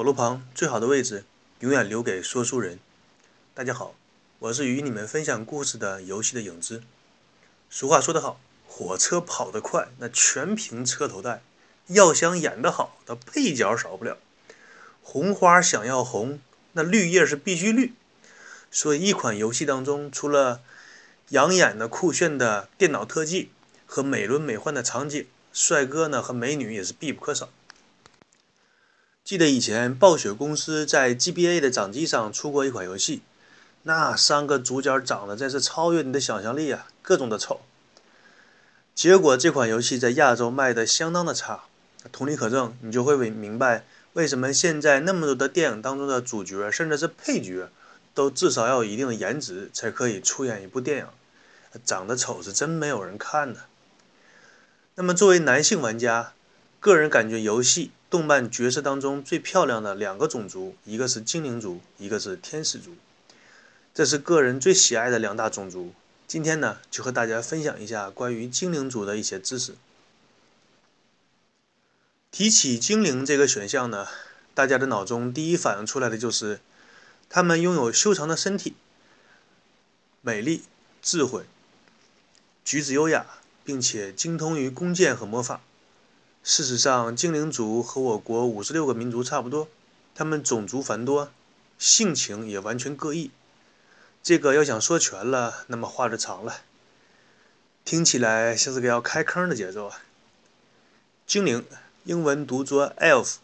火炉旁最好的位置，永远留给说书人。大家好，我是与你们分享故事的游戏的影子。俗话说得好，火车跑得快，那全凭车头带；要想演得好，那配角少不了。红花想要红，那绿叶是必须绿。所以，一款游戏当中，除了养眼的酷炫的电脑特技和美轮美奂的场景，帅哥呢和美女也是必不可少。记得以前暴雪公司在 GBA 的掌机上出过一款游戏，那三个主角长得真是超越你的想象力啊，各种的丑。结果这款游戏在亚洲卖的相当的差，同理可证，你就会明白为什么现在那么多的电影当中的主角甚至是配角。都至少要有一定的颜值才可以出演一部电影，长得丑是真没有人看的。那么作为男性玩家，个人感觉游戏、动漫角色当中最漂亮的两个种族，一个是精灵族，一个是天使族，这是个人最喜爱的两大种族。今天呢，就和大家分享一下关于精灵族的一些知识。提起精灵这个选项呢，大家的脑中第一反应出来的就是。他们拥有修长的身体、美丽、智慧、举止优雅，并且精通于弓箭和魔法。事实上，精灵族和我国五十六个民族差不多，他们种族繁多，性情也完全各异。这个要想说全了，那么话就长了。听起来像是个要开坑的节奏啊！精灵，英文读作 elf，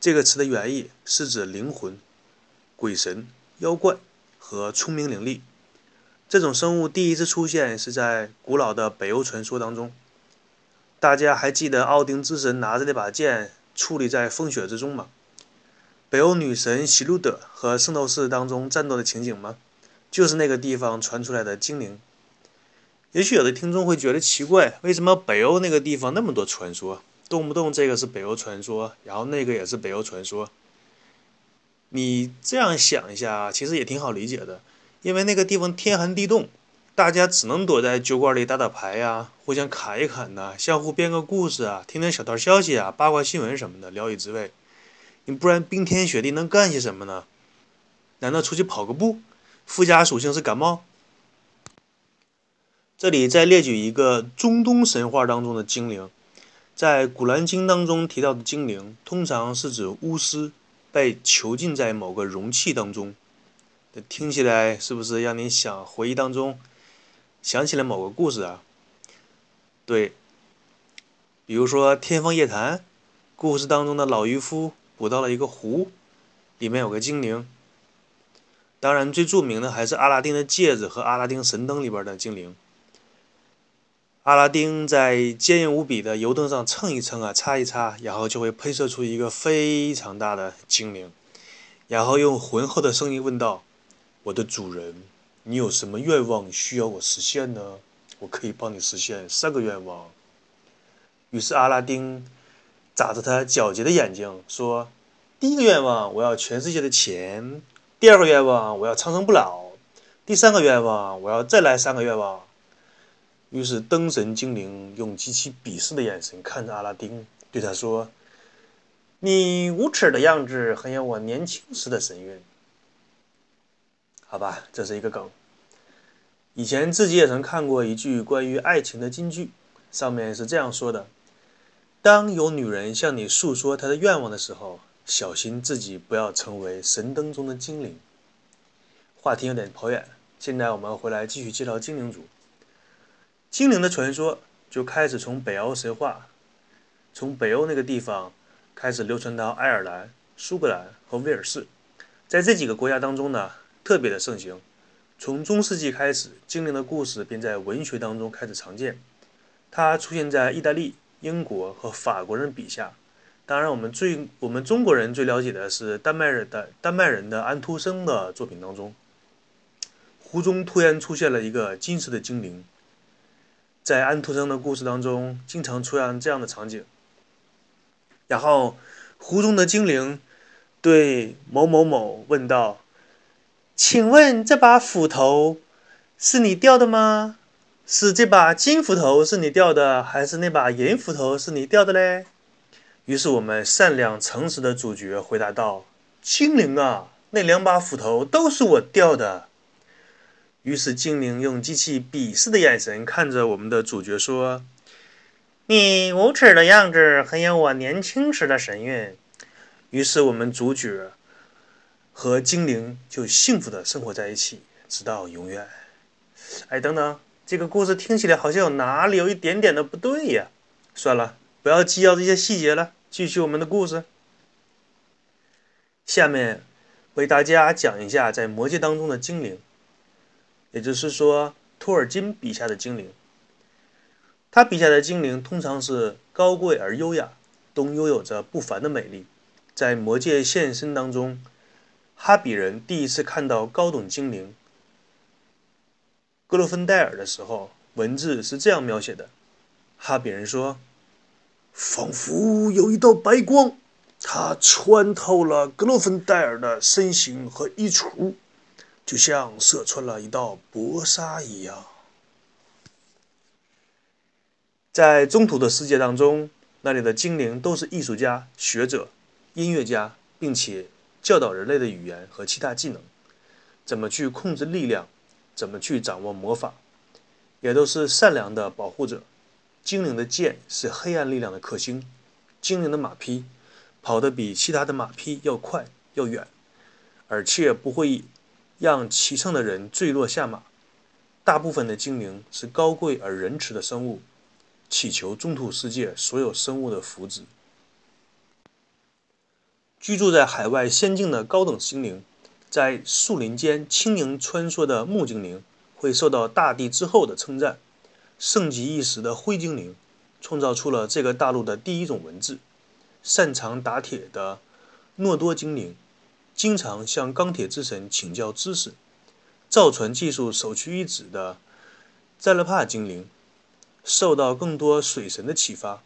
这个词的原意是指灵魂。鬼神、妖怪和聪明伶俐，这种生物第一次出现是在古老的北欧传说当中。大家还记得奥丁之神拿着那把剑矗立在风雪之中吗？北欧女神希路德和圣斗士当中战斗的情景吗？就是那个地方传出来的精灵。也许有的听众会觉得奇怪，为什么北欧那个地方那么多传说？动不动这个是北欧传说，然后那个也是北欧传说。你这样想一下，其实也挺好理解的，因为那个地方天寒地冻，大家只能躲在酒馆里打打牌呀，互相侃一侃呐，相互编个故事啊，听听小道消息啊，八卦新闻什么的，聊以自慰。你不然冰天雪地能干些什么呢？难道出去跑个步？附加属性是感冒。这里再列举一个中东神话当中的精灵，在《古兰经》当中提到的精灵，通常是指巫师。被囚禁在某个容器当中，听起来是不是让你想回忆当中想起了某个故事啊？对，比如说《天方夜谭》故事当中的老渔夫捕到了一个湖，里面有个精灵。当然，最著名的还是阿拉丁的戒指和阿拉丁神灯里边的精灵。阿拉丁在坚硬无比的油灯上蹭一蹭啊，擦一擦，然后就会喷射出一个非常大的精灵，然后用浑厚的声音问道：“我的主人，你有什么愿望需要我实现呢？我可以帮你实现三个愿望。”于是阿拉丁眨着他皎洁的眼睛说：“第一个愿望，我要全世界的钱；第二个愿望，我要长生不老；第三个愿望，我要再来三个愿望。”于是，灯神精灵用极其鄙视的眼神看着阿拉丁，对他说：“你无耻的样子很有我年轻时的神韵。”好吧，这是一个梗。以前自己也曾看过一句关于爱情的金句，上面是这样说的：“当有女人向你诉说她的愿望的时候，小心自己不要成为神灯中的精灵。”话题有点跑远，现在我们回来继续介绍精灵族。精灵的传说就开始从北欧神话，从北欧那个地方开始流传到爱尔兰、苏格兰和威尔士，在这几个国家当中呢，特别的盛行。从中世纪开始，精灵的故事便在文学当中开始常见。它出现在意大利、英国和法国人笔下。当然，我们最我们中国人最了解的是丹麦人的丹麦人的安徒生的作品当中，湖中突然出现了一个金色的精灵。在安徒生的故事当中，经常出现这样的场景。然后，湖中的精灵对某某某问道：“请问这把斧头是你掉的吗？是这把金斧头是你掉的，还是那把银斧头是你掉的嘞？”于是，我们善良诚实的主角回答道：“精灵啊，那两把斧头都是我掉的。”于是精灵用极其鄙视的眼神看着我们的主角说：“你无耻的样子很有我年轻时的神韵。”于是我们主角和精灵就幸福的生活在一起，直到永远。哎，等等，这个故事听起来好像有哪里有一点点的不对呀？算了，不要计较这些细节了，继续我们的故事。下面为大家讲一下在魔界当中的精灵。也就是说，托尔金笔下的精灵，他笔下的精灵通常是高贵而优雅，都拥有着不凡的美丽。在魔界现身当中，哈比人第一次看到高等精灵格洛芬戴尔的时候，文字是这样描写的：哈比人说，仿佛有一道白光，它穿透了格洛芬戴尔的身形和衣橱。就像射穿了一道薄纱一样，在中土的世界当中，那里的精灵都是艺术家、学者、音乐家，并且教导人类的语言和其他技能，怎么去控制力量，怎么去掌握魔法，也都是善良的保护者。精灵的剑是黑暗力量的克星，精灵的马匹跑得比其他的马匹要快要远，而且不会。让骑乘的人坠落下马。大部分的精灵是高贵而仁慈的生物，祈求中土世界所有生物的福祉。居住在海外仙境的高等精灵，在树林间轻盈穿梭的木精灵，会受到大地之后的称赞。盛极一时的灰精灵，创造出了这个大陆的第一种文字。擅长打铁的诺多精灵。经常向钢铁之神请教知识，造船技术首屈一指的扎勒帕精灵，受到更多水神的启发，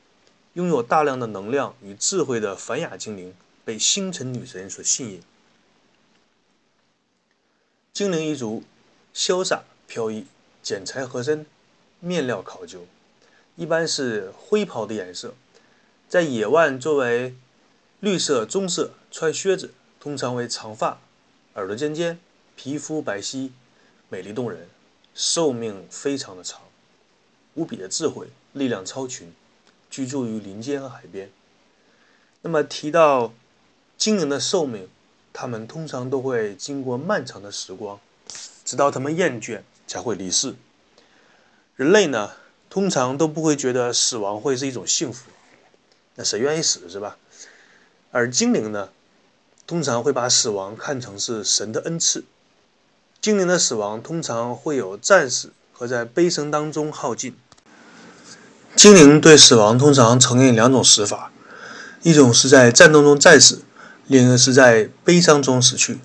拥有大量的能量与智慧的凡雅精灵，被星辰女神所吸引。精灵一族潇洒飘逸，剪裁合身，面料考究，一般是灰袍的颜色，在野外作为绿色棕色，穿靴子。通常为长发，耳朵尖尖，皮肤白皙，美丽动人，寿命非常的长，无比的智慧，力量超群，居住于林间和海边。那么提到精灵的寿命，他们通常都会经过漫长的时光，直到他们厌倦才会离世。人类呢，通常都不会觉得死亡会是一种幸福，那谁愿意死是吧？而精灵呢？通常会把死亡看成是神的恩赐。精灵的死亡通常会有战死和在悲伤当中耗尽。精灵对死亡通常承认两种死法：一种是在战斗中战死，另一个是在悲伤中死去。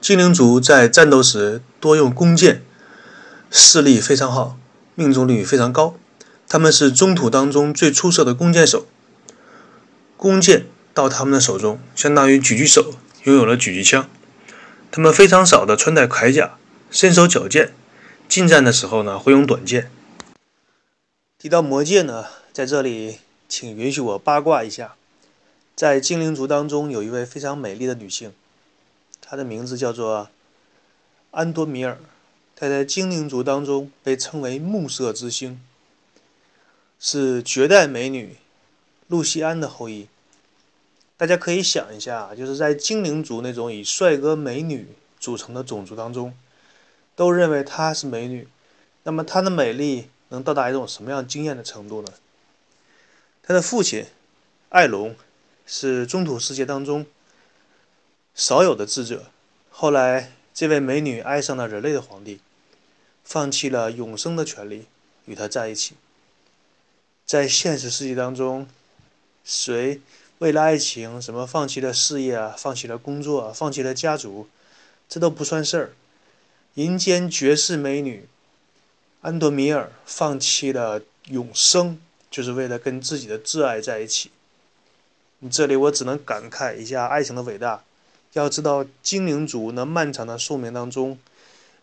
精灵族在战斗时多用弓箭，视力非常好，命中率非常高。他们是中土当中最出色的弓箭手。弓箭。到他们的手中，相当于狙击手拥有了狙击枪。他们非常少的穿戴铠甲，身手矫健。近战的时候呢，会用短剑。提到魔戒呢，在这里，请允许我八卦一下，在精灵族当中，有一位非常美丽的女性，她的名字叫做安多米尔。她在精灵族当中被称为暮色之星，是绝代美女露西安的后裔。大家可以想一下，就是在精灵族那种以帅哥美女组成的种族当中，都认为她是美女，那么她的美丽能到达一种什么样惊艳的程度呢？她的父亲艾隆是中土世界当中少有的智者。后来，这位美女爱上了人类的皇帝，放弃了永生的权利，与他在一起。在现实世界当中，谁？为了爱情，什么放弃了事业啊，放弃了工作啊，放弃了家族，这都不算事儿。人间绝世美女安多米尔放弃了永生，就是为了跟自己的挚爱在一起。这里我只能感慨一下爱情的伟大。要知道，精灵族那漫长的寿命当中，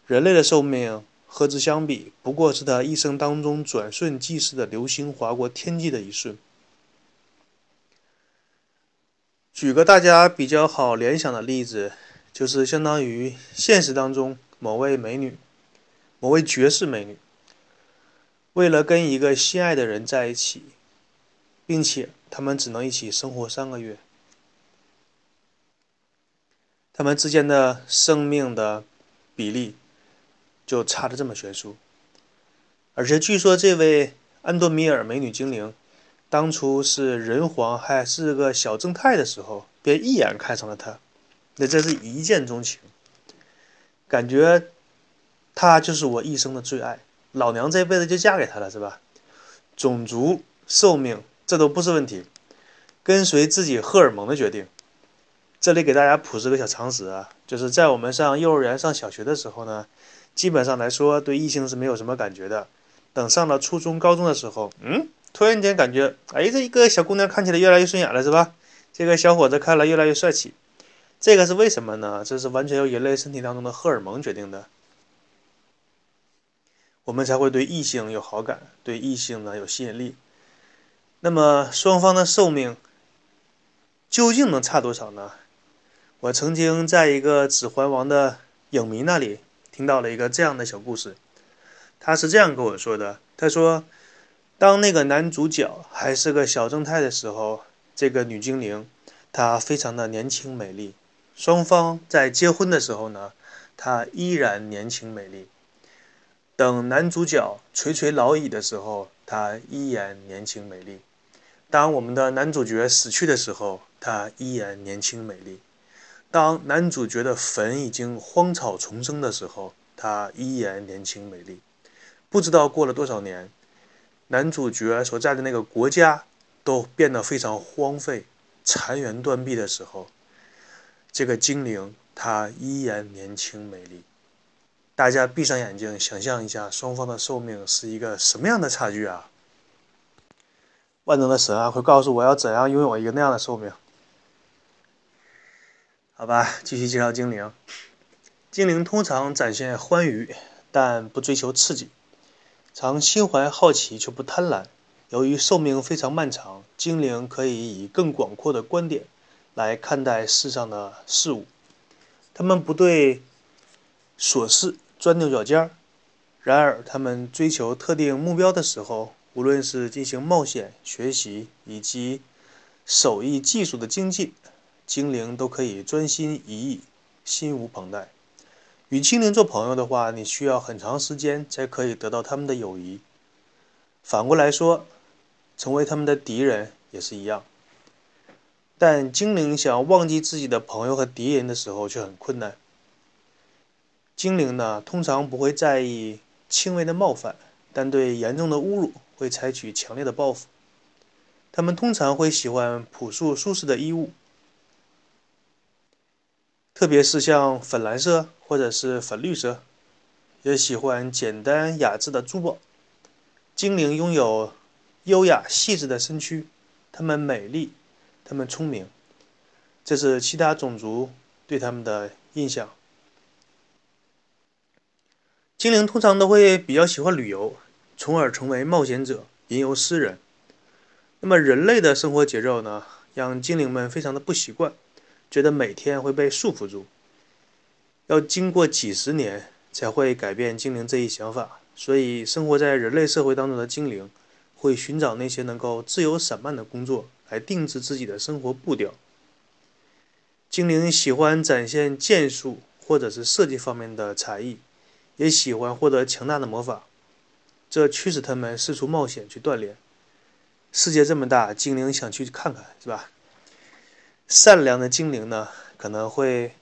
人类的寿命和之相比，不过是他一生当中转瞬即逝的流星划过天际的一瞬。举个大家比较好联想的例子，就是相当于现实当中某位美女，某位绝世美女，为了跟一个心爱的人在一起，并且他们只能一起生活三个月，他们之间的生命的比例就差的这么悬殊。而且据说这位安多米尔美女精灵。当初是人皇还是个小正太的时候，便一眼看上了他，那真是一见钟情，感觉他就是我一生的最爱，老娘这辈子就嫁给他了，是吧？种族、寿命这都不是问题，跟随自己荷尔蒙的决定。这里给大家普及个小常识啊，就是在我们上幼儿园、上小学的时候呢，基本上来说对异性是没有什么感觉的，等上了初中、高中的时候，嗯。突然间感觉，哎，这一个小姑娘看起来越来越顺眼了，是吧？这个小伙子看来越来越帅气，这个是为什么呢？这是完全由人类身体当中的荷尔蒙决定的，我们才会对异性有好感，对异性呢有吸引力。那么双方的寿命究竟能差多少呢？我曾经在一个《指环王》的影迷那里听到了一个这样的小故事，他是这样跟我说的，他说。当那个男主角还是个小正太的时候，这个女精灵她非常的年轻美丽。双方在结婚的时候呢，她依然年轻美丽。等男主角垂垂老矣的时候，她依然年轻美丽。当我们的男主角死去的时候，她依然年轻美丽。当男主角的坟已经荒草丛生的时候，她依然年轻美丽。不知道过了多少年。男主角所在的那个国家都变得非常荒废、残垣断壁的时候，这个精灵她依然年轻美丽。大家闭上眼睛，想象一下，双方的寿命是一个什么样的差距啊？万能的神啊，会告诉我要怎样拥有一个那样的寿命？好吧，继续介绍精灵。精灵通常展现欢愉，但不追求刺激。常心怀好奇却不贪婪。由于寿命非常漫长，精灵可以以更广阔的观点来看待世上的事物。他们不对琐事钻牛角尖儿。然而，他们追求特定目标的时候，无论是进行冒险、学习以及手艺技术的精进，精灵都可以专心一意，心无旁贷。与精灵做朋友的话，你需要很长时间才可以得到他们的友谊。反过来说，成为他们的敌人也是一样。但精灵想忘记自己的朋友和敌人的时候却很困难。精灵呢，通常不会在意轻微的冒犯，但对严重的侮辱会采取强烈的报复。他们通常会喜欢朴素舒适的衣物。特别是像粉蓝色或者是粉绿色，也喜欢简单雅致的珠宝。精灵拥有优雅细致的身躯，它们美丽，它们聪明，这是其他种族对他们的印象。精灵通常都会比较喜欢旅游，从而成为冒险者、吟游诗人。那么人类的生活节奏呢，让精灵们非常的不习惯。觉得每天会被束缚住，要经过几十年才会改变精灵这一想法。所以，生活在人类社会当中的精灵会寻找那些能够自由散漫的工作来定制自己的生活步调。精灵喜欢展现剑术或者是设计方面的才艺，也喜欢获得强大的魔法，这驱使他们四处冒险去锻炼。世界这么大，精灵想去看看，是吧？善良的精灵呢，可能会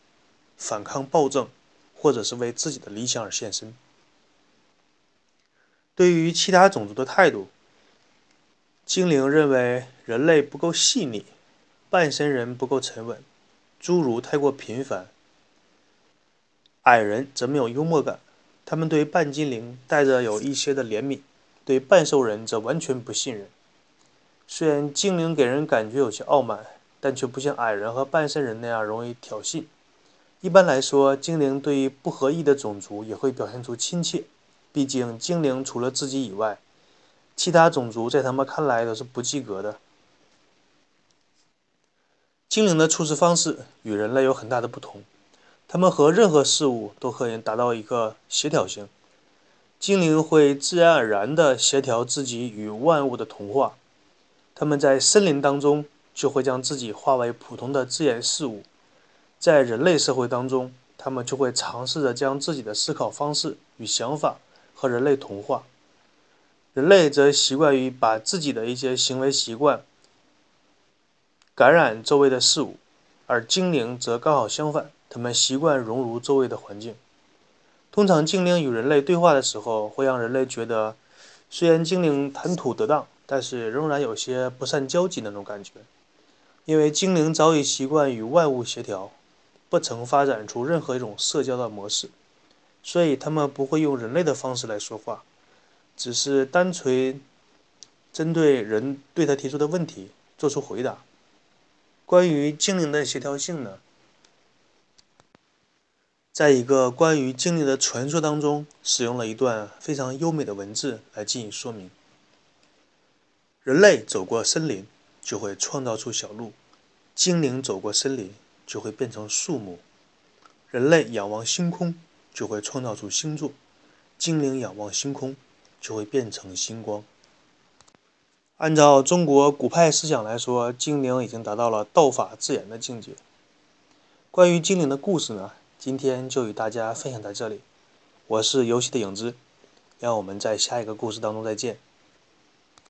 反抗暴政，或者是为自己的理想而献身。对于其他种族的态度，精灵认为人类不够细腻，半身人不够沉稳，侏儒太过频繁，矮人则没有幽默感。他们对半精灵带着有一些的怜悯，对半兽人则完全不信任。虽然精灵给人感觉有些傲慢。但却不像矮人和半身人那样容易挑衅。一般来说，精灵对于不合意的种族也会表现出亲切。毕竟，精灵除了自己以外，其他种族在他们看来都是不及格的。精灵的处事方式与人类有很大的不同，他们和任何事物都可以达到一个协调性。精灵会自然而然地协调自己与万物的同化，他们在森林当中就会将自己化为普通的自然事物，在人类社会当中，他们就会尝试着将自己的思考方式与想法和人类同化。人类则习惯于把自己的一些行为习惯感染周围的事物，而精灵则刚好相反，他们习惯融入周围的环境。通常，精灵与人类对话的时候，会让人类觉得，虽然精灵谈吐得当，但是仍然有些不善交际那种感觉。因为精灵早已习惯与万物协调，不曾发展出任何一种社交的模式，所以他们不会用人类的方式来说话，只是单纯针对人对他提出的问题做出回答。关于精灵的协调性呢？在一个关于精灵的传说当中，使用了一段非常优美的文字来进行说明。人类走过森林，就会创造出小路；精灵走过森林，就会变成树木；人类仰望星空，就会创造出星座；精灵仰望星空，就会变成星光。按照中国古派思想来说，精灵已经达到了道法自然的境界。关于精灵的故事呢？今天就与大家分享到这里，我是游戏的影子，让我们在下一个故事当中再见。